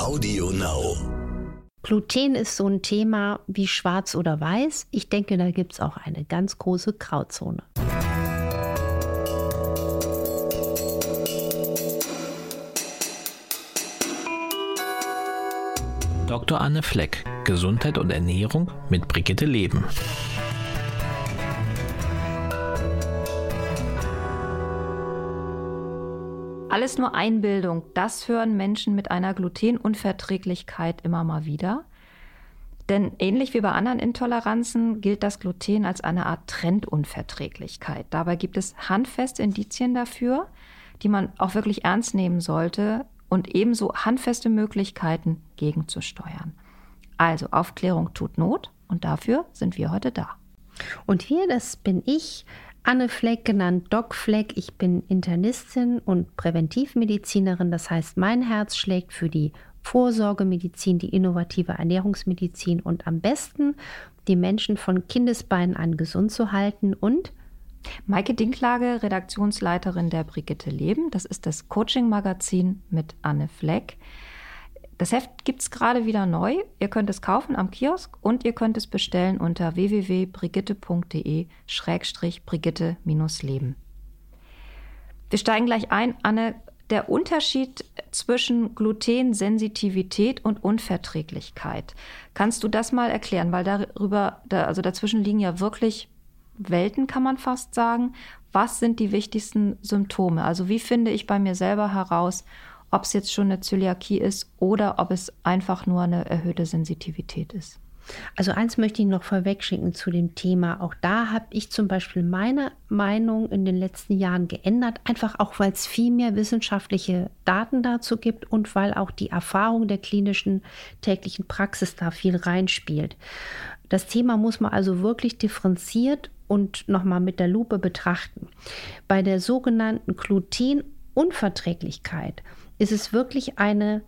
Audio Now. Gluten ist so ein Thema wie schwarz oder weiß. Ich denke, da gibt es auch eine ganz große Grauzone. Dr. Anne Fleck, Gesundheit und Ernährung mit Brigitte Leben. Alles nur Einbildung, das hören Menschen mit einer Glutenunverträglichkeit immer mal wieder. Denn ähnlich wie bei anderen Intoleranzen gilt das Gluten als eine Art Trendunverträglichkeit. Dabei gibt es handfeste Indizien dafür, die man auch wirklich ernst nehmen sollte und ebenso handfeste Möglichkeiten gegenzusteuern. Also Aufklärung tut Not und dafür sind wir heute da. Und wir, das bin ich, Anne Fleck, genannt Doc Fleck. Ich bin Internistin und Präventivmedizinerin. Das heißt, mein Herz schlägt für die Vorsorgemedizin, die innovative Ernährungsmedizin und am besten die Menschen von Kindesbeinen an gesund zu halten und Maike Dinklage, Redaktionsleiterin der Brigitte Leben. Das ist das Coaching-Magazin mit Anne Fleck. Das Heft gibt es gerade wieder neu. Ihr könnt es kaufen am Kiosk und ihr könnt es bestellen unter www.brigitte.de-brigitte-leben. Wir steigen gleich ein, Anne. Der Unterschied zwischen Glutensensitivität und Unverträglichkeit. Kannst du das mal erklären? Weil darüber, also dazwischen liegen ja wirklich Welten, kann man fast sagen. Was sind die wichtigsten Symptome? Also wie finde ich bei mir selber heraus, ob es jetzt schon eine Zöliakie ist oder ob es einfach nur eine erhöhte Sensitivität ist. Also eins möchte ich noch vorwegschicken zu dem Thema. Auch da habe ich zum Beispiel meine Meinung in den letzten Jahren geändert, einfach auch weil es viel mehr wissenschaftliche Daten dazu gibt und weil auch die Erfahrung der klinischen täglichen Praxis da viel reinspielt. Das Thema muss man also wirklich differenziert und nochmal mit der Lupe betrachten. Bei der sogenannten Glutenunverträglichkeit ist es wirklich eine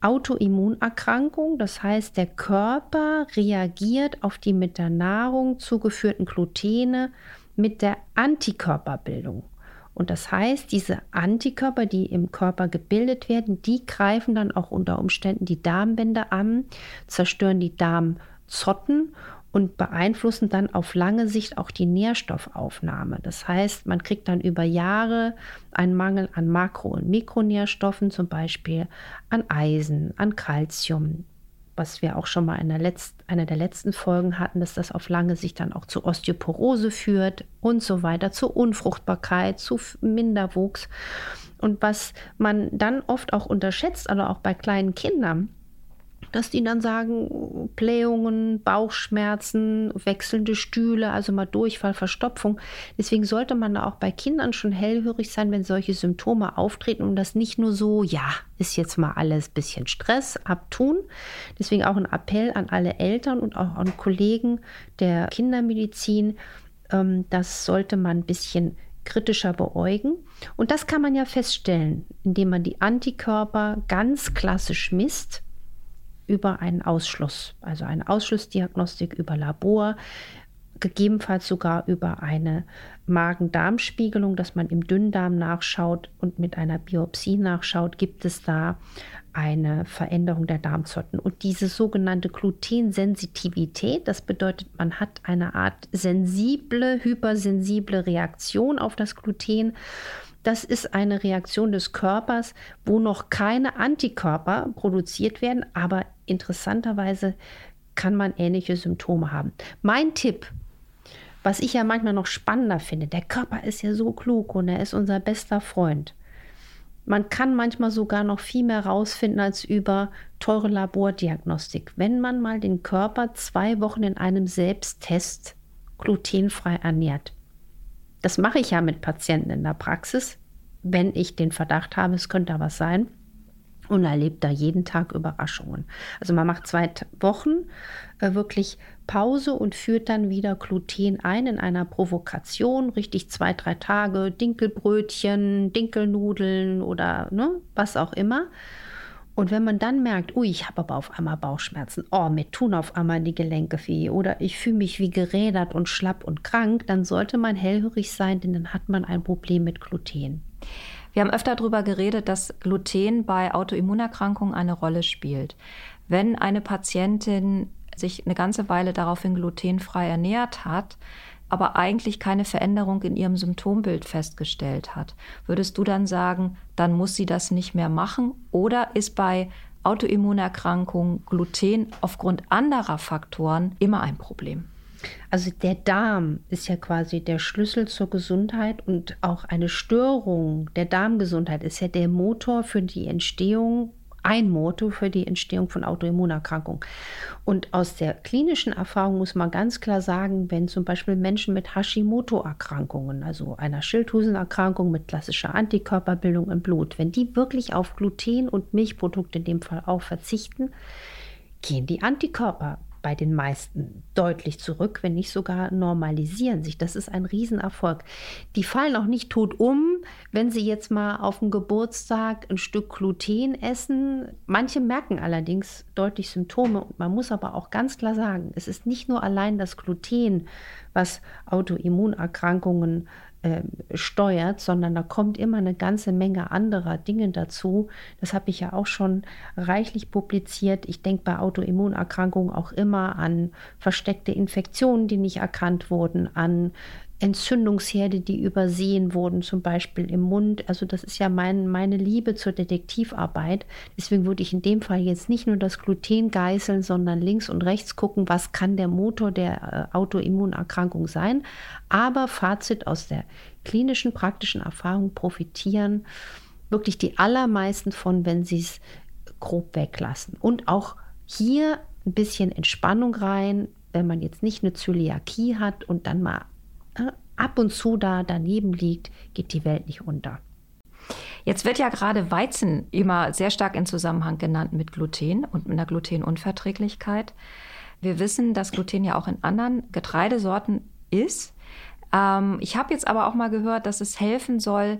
Autoimmunerkrankung. Das heißt, der Körper reagiert auf die mit der Nahrung zugeführten Glutene mit der Antikörperbildung. Und das heißt, diese Antikörper, die im Körper gebildet werden, die greifen dann auch unter Umständen die Darmwände an, zerstören die Darmzotten und beeinflussen dann auf lange Sicht auch die Nährstoffaufnahme. Das heißt, man kriegt dann über Jahre einen Mangel an Makro- und Mikronährstoffen, zum Beispiel an Eisen, an Kalzium, was wir auch schon mal in der Letzt, einer der letzten Folgen hatten, dass das auf lange Sicht dann auch zu Osteoporose führt und so weiter, zu Unfruchtbarkeit, zu Minderwuchs. Und was man dann oft auch unterschätzt, aber auch bei kleinen Kindern, dass die dann sagen, Blähungen, Bauchschmerzen, wechselnde Stühle, also mal Durchfall, Verstopfung. Deswegen sollte man da auch bei Kindern schon hellhörig sein, wenn solche Symptome auftreten und das nicht nur so, ja, ist jetzt mal alles ein bisschen Stress, abtun. Deswegen auch ein Appell an alle Eltern und auch an Kollegen der Kindermedizin, ähm, das sollte man ein bisschen kritischer beäugen. Und das kann man ja feststellen, indem man die Antikörper ganz klassisch misst über einen Ausschluss, also eine Ausschlussdiagnostik über Labor, gegebenenfalls sogar über eine Magen-Darm-Spiegelung, dass man im Dünndarm nachschaut und mit einer Biopsie nachschaut, gibt es da eine Veränderung der Darmzotten. Und diese sogenannte Glutensensitivität, das bedeutet, man hat eine Art sensible, hypersensible Reaktion auf das Gluten das ist eine Reaktion des Körpers, wo noch keine Antikörper produziert werden, aber interessanterweise kann man ähnliche Symptome haben. Mein Tipp, was ich ja manchmal noch spannender finde, der Körper ist ja so klug und er ist unser bester Freund. Man kann manchmal sogar noch viel mehr rausfinden als über teure Labordiagnostik. Wenn man mal den Körper zwei Wochen in einem Selbsttest glutenfrei ernährt. Das mache ich ja mit Patienten in der Praxis, wenn ich den Verdacht habe, es könnte da was sein. Und erlebt da jeden Tag Überraschungen. Also man macht zwei Wochen äh, wirklich Pause und führt dann wieder Gluten ein in einer Provokation, richtig zwei, drei Tage, Dinkelbrötchen, Dinkelnudeln oder ne, was auch immer. Und wenn man dann merkt, ui, ich habe aber auf einmal Bauchschmerzen, oh, mir tun auf einmal die Gelenke weh oder ich fühle mich wie gerädert und schlapp und krank, dann sollte man hellhörig sein, denn dann hat man ein Problem mit Gluten. Wir haben öfter darüber geredet, dass Gluten bei Autoimmunerkrankungen eine Rolle spielt. Wenn eine Patientin sich eine ganze Weile daraufhin glutenfrei ernährt hat, aber eigentlich keine Veränderung in ihrem Symptombild festgestellt hat, würdest du dann sagen, dann muss sie das nicht mehr machen? Oder ist bei Autoimmunerkrankungen Gluten aufgrund anderer Faktoren immer ein Problem? Also der Darm ist ja quasi der Schlüssel zur Gesundheit und auch eine Störung der Darmgesundheit ist ja der Motor für die Entstehung ein Motor für die Entstehung von Autoimmunerkrankungen. Und aus der klinischen Erfahrung muss man ganz klar sagen, wenn zum Beispiel Menschen mit Hashimoto-Erkrankungen, also einer Schilddrüsenerkrankung mit klassischer Antikörperbildung im Blut, wenn die wirklich auf Gluten und Milchprodukte in dem Fall auch verzichten, gehen die Antikörper bei den meisten deutlich zurück, wenn nicht sogar normalisieren sich. Das ist ein Riesenerfolg. Die fallen auch nicht tot um, wenn sie jetzt mal auf dem Geburtstag ein Stück Gluten essen. Manche merken allerdings deutlich Symptome man muss aber auch ganz klar sagen, es ist nicht nur allein das Gluten, was Autoimmunerkrankungen äh, steuert, sondern da kommt immer eine ganze Menge anderer Dinge dazu. Das habe ich ja auch schon reichlich publiziert. Ich denke bei Autoimmunerkrankungen auch immer an versteckte Infektionen, die nicht erkannt wurden, an Entzündungsherde, die übersehen wurden, zum Beispiel im Mund. Also das ist ja mein, meine Liebe zur Detektivarbeit. Deswegen würde ich in dem Fall jetzt nicht nur das Gluten geißeln, sondern links und rechts gucken, was kann der Motor der äh, Autoimmunerkrankung sein. Aber Fazit aus der klinischen, praktischen Erfahrung profitieren wirklich die allermeisten von, wenn sie es grob weglassen. Und auch hier ein bisschen Entspannung rein, wenn man jetzt nicht eine Zöliakie hat und dann mal ab und zu da daneben liegt, geht die Welt nicht unter. Jetzt wird ja gerade Weizen immer sehr stark in Zusammenhang genannt mit Gluten und mit einer Glutenunverträglichkeit. Wir wissen, dass Gluten ja auch in anderen Getreidesorten ist. Ähm, ich habe jetzt aber auch mal gehört, dass es helfen soll,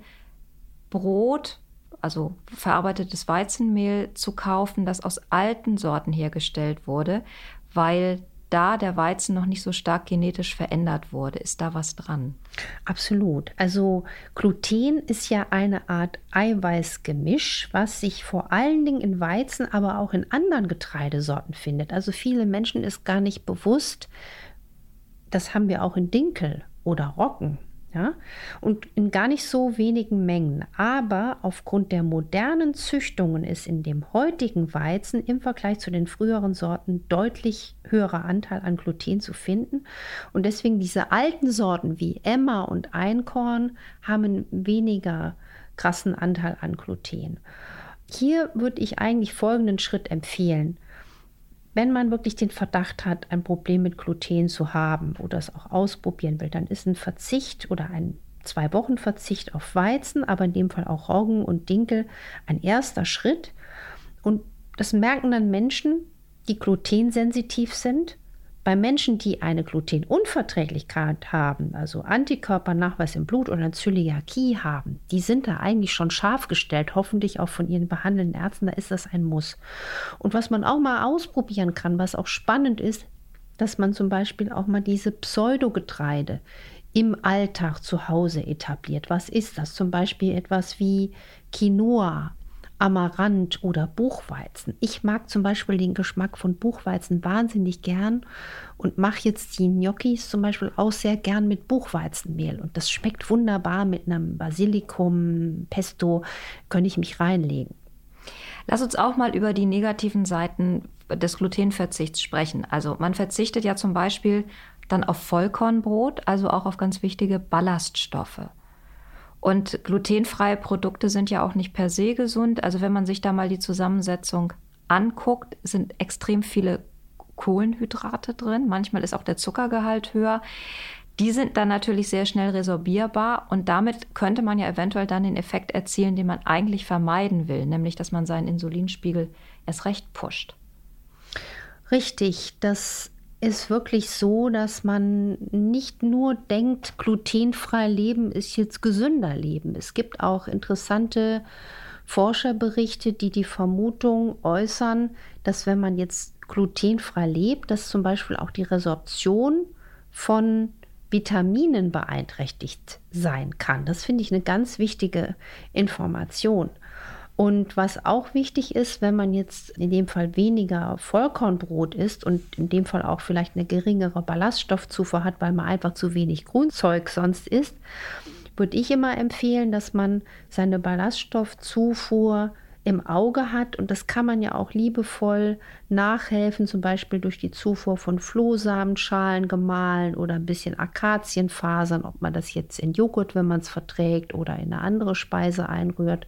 Brot, also verarbeitetes Weizenmehl zu kaufen, das aus alten Sorten hergestellt wurde, weil da der Weizen noch nicht so stark genetisch verändert wurde. Ist da was dran? Absolut. Also Gluten ist ja eine Art Eiweißgemisch, was sich vor allen Dingen in Weizen, aber auch in anderen Getreidesorten findet. Also viele Menschen ist gar nicht bewusst, das haben wir auch in Dinkel oder Roggen. Ja? Und in gar nicht so wenigen Mengen. Aber aufgrund der modernen Züchtungen ist in dem heutigen Weizen im Vergleich zu den früheren Sorten deutlich höherer Anteil an Gluten zu finden. Und deswegen diese alten Sorten wie Emma und Einkorn haben einen weniger krassen Anteil an Gluten. Hier würde ich eigentlich folgenden Schritt empfehlen. Wenn man wirklich den Verdacht hat, ein Problem mit Gluten zu haben oder es auch ausprobieren will, dann ist ein Verzicht oder ein zwei Wochen Verzicht auf Weizen, aber in dem Fall auch Roggen und Dinkel ein erster Schritt. Und das merken dann Menschen, die glutensensitiv sind bei Menschen, die eine Glutenunverträglichkeit haben, also Antikörpernachweis im Blut oder Zöliakie haben, die sind da eigentlich schon scharf gestellt, hoffentlich auch von ihren behandelnden Ärzten, da ist das ein Muss. Und was man auch mal ausprobieren kann, was auch spannend ist, dass man zum Beispiel auch mal diese Pseudogetreide im Alltag zu Hause etabliert. Was ist das? Zum Beispiel etwas wie Quinoa, Amaranth oder Buchweizen. Ich mag zum Beispiel den Geschmack von Buchweizen wahnsinnig gern und mache jetzt die Gnocchis zum Beispiel auch sehr gern mit Buchweizenmehl. Und das schmeckt wunderbar mit einem Basilikum, Pesto, könnte ich mich reinlegen. Lass uns auch mal über die negativen Seiten des Glutenverzichts sprechen. Also man verzichtet ja zum Beispiel dann auf Vollkornbrot, also auch auf ganz wichtige Ballaststoffe. Und glutenfreie Produkte sind ja auch nicht per se gesund. Also wenn man sich da mal die Zusammensetzung anguckt, sind extrem viele Kohlenhydrate drin. Manchmal ist auch der Zuckergehalt höher. Die sind dann natürlich sehr schnell resorbierbar und damit könnte man ja eventuell dann den Effekt erzielen, den man eigentlich vermeiden will, nämlich dass man seinen Insulinspiegel erst recht pusht. Richtig, das ist wirklich so, dass man nicht nur denkt, glutenfrei leben ist jetzt gesünder leben. Es gibt auch interessante Forscherberichte, die die Vermutung äußern, dass wenn man jetzt glutenfrei lebt, dass zum Beispiel auch die Resorption von Vitaminen beeinträchtigt sein kann. Das finde ich eine ganz wichtige Information. Und was auch wichtig ist, wenn man jetzt in dem Fall weniger Vollkornbrot isst und in dem Fall auch vielleicht eine geringere Ballaststoffzufuhr hat, weil man einfach zu wenig Grünzeug sonst isst, würde ich immer empfehlen, dass man seine Ballaststoffzufuhr im Auge hat. Und das kann man ja auch liebevoll nachhelfen, zum Beispiel durch die Zufuhr von Flohsamenschalen gemahlen oder ein bisschen Akazienfasern, ob man das jetzt in Joghurt, wenn man es verträgt, oder in eine andere Speise einrührt.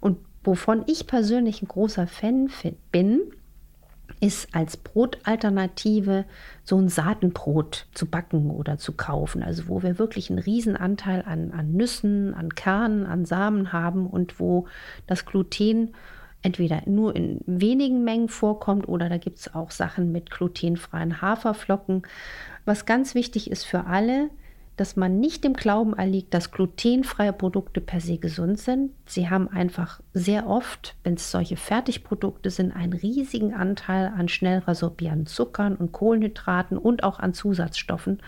Und wovon ich persönlich ein großer Fan bin, ist als Brotalternative so ein Saatenbrot zu backen oder zu kaufen. Also wo wir wirklich einen Riesenanteil an, an Nüssen, an Kernen, an Samen haben und wo das Gluten entweder nur in wenigen Mengen vorkommt oder da gibt es auch Sachen mit glutenfreien Haferflocken. Was ganz wichtig ist für alle, dass man nicht dem Glauben erliegt, dass glutenfreie Produkte per se gesund sind. Sie haben einfach sehr oft, wenn es solche Fertigprodukte sind, einen riesigen Anteil an schnell resorbierenden Zuckern und Kohlenhydraten und auch an Zusatzstoffen.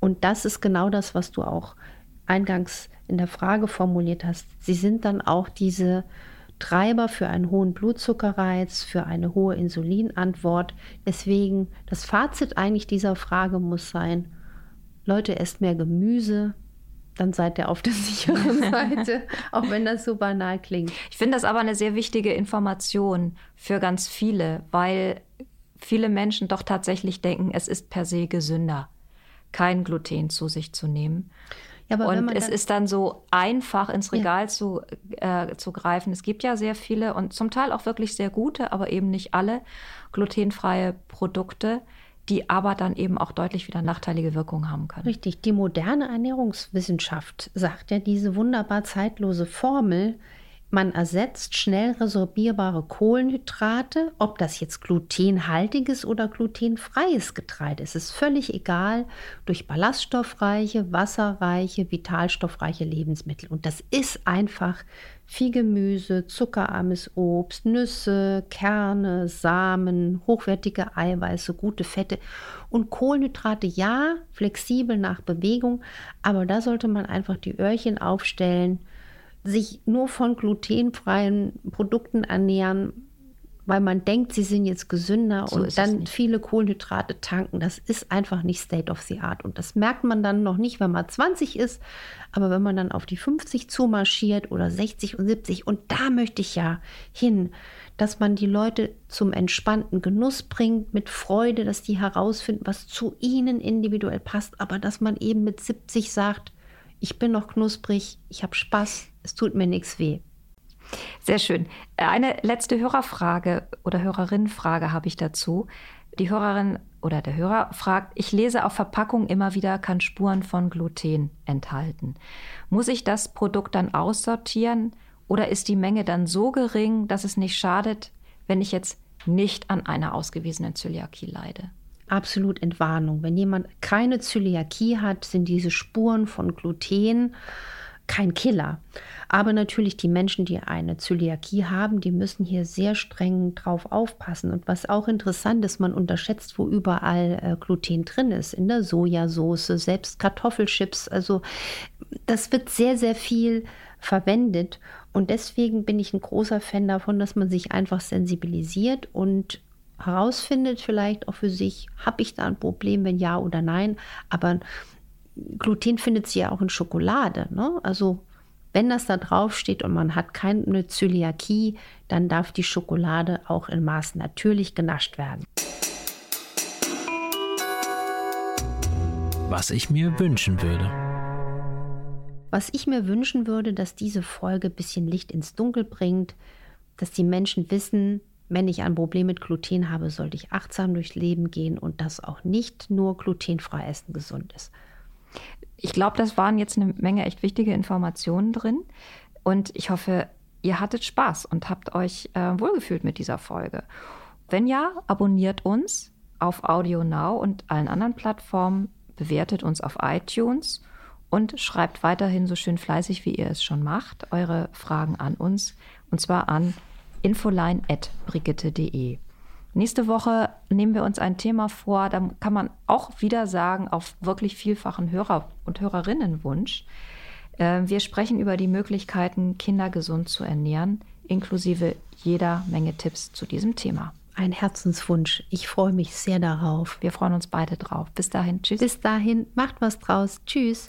Und das ist genau das, was du auch eingangs in der Frage formuliert hast. Sie sind dann auch diese Treiber für einen hohen Blutzuckerreiz, für eine hohe Insulinantwort. Deswegen das Fazit eigentlich dieser Frage muss sein, Leute, esst mehr Gemüse, dann seid ihr auf der sicheren Seite, auch wenn das so banal klingt. Ich finde das aber eine sehr wichtige Information für ganz viele, weil viele Menschen doch tatsächlich denken, es ist per se gesünder, kein Gluten zu sich zu nehmen. Ja, und es ist dann so einfach ins Regal ja. zu, äh, zu greifen. Es gibt ja sehr viele und zum Teil auch wirklich sehr gute, aber eben nicht alle glutenfreie Produkte die aber dann eben auch deutlich wieder nachteilige Wirkungen haben können. Richtig, die moderne Ernährungswissenschaft sagt ja diese wunderbar zeitlose Formel, man ersetzt schnell resorbierbare Kohlenhydrate, ob das jetzt glutenhaltiges oder glutenfreies Getreide ist, ist völlig egal, durch ballaststoffreiche, wasserreiche, vitalstoffreiche Lebensmittel. Und das ist einfach viel Gemüse, zuckerarmes Obst, Nüsse, Kerne, Samen, hochwertige Eiweiße, gute Fette und Kohlenhydrate, ja, flexibel nach Bewegung, aber da sollte man einfach die Öhrchen aufstellen, sich nur von glutenfreien Produkten ernähren, weil man denkt, sie sind jetzt gesünder so und dann viele Kohlenhydrate tanken. Das ist einfach nicht State of the Art. Und das merkt man dann noch nicht, wenn man 20 ist, aber wenn man dann auf die 50 zumarschiert oder 60 und 70, und da möchte ich ja hin, dass man die Leute zum entspannten Genuss bringt, mit Freude, dass die herausfinden, was zu ihnen individuell passt, aber dass man eben mit 70 sagt, ich bin noch knusprig, ich habe Spaß, es tut mir nichts weh. Sehr schön. Eine letzte Hörerfrage oder Hörerinnenfrage habe ich dazu. Die Hörerin oder der Hörer fragt, ich lese auf Verpackung immer wieder, kann Spuren von Gluten enthalten. Muss ich das Produkt dann aussortieren oder ist die Menge dann so gering, dass es nicht schadet, wenn ich jetzt nicht an einer ausgewiesenen Zöliakie leide? Absolut Entwarnung. Wenn jemand keine Zöliakie hat, sind diese Spuren von Gluten kein Killer. Aber natürlich die Menschen, die eine Zöliakie haben, die müssen hier sehr streng drauf aufpassen. Und was auch interessant ist, man unterschätzt, wo überall äh, Gluten drin ist. In der Sojasauce, selbst Kartoffelchips. Also das wird sehr, sehr viel verwendet. Und deswegen bin ich ein großer Fan davon, dass man sich einfach sensibilisiert und herausfindet, vielleicht auch für sich, habe ich da ein Problem, wenn ja oder nein. Aber Gluten findet sie ja auch in Schokolade. Ne? Also wenn das da drauf steht und man hat keine Zöliakie, dann darf die Schokolade auch in Maßen natürlich genascht werden. Was ich mir wünschen würde. Was ich mir wünschen würde, dass diese Folge ein bisschen Licht ins Dunkel bringt, dass die Menschen wissen, wenn ich ein Problem mit Gluten habe, sollte ich achtsam durchs Leben gehen und dass auch nicht nur glutenfrei essen gesund ist. Ich glaube, das waren jetzt eine Menge echt wichtige Informationen drin. Und ich hoffe, ihr hattet Spaß und habt euch äh, wohlgefühlt mit dieser Folge. Wenn ja, abonniert uns auf Audio Now und allen anderen Plattformen, bewertet uns auf iTunes und schreibt weiterhin so schön fleißig, wie ihr es schon macht, eure Fragen an uns. Und zwar an infoline.brigitte.de. Nächste Woche nehmen wir uns ein Thema vor, da kann man auch wieder sagen, auf wirklich vielfachen Hörer- und Hörerinnenwunsch. Äh, wir sprechen über die Möglichkeiten, Kinder gesund zu ernähren, inklusive jeder Menge Tipps zu diesem Thema. Ein Herzenswunsch. Ich freue mich sehr darauf. Wir freuen uns beide drauf. Bis dahin, tschüss. Bis dahin, macht was draus. Tschüss.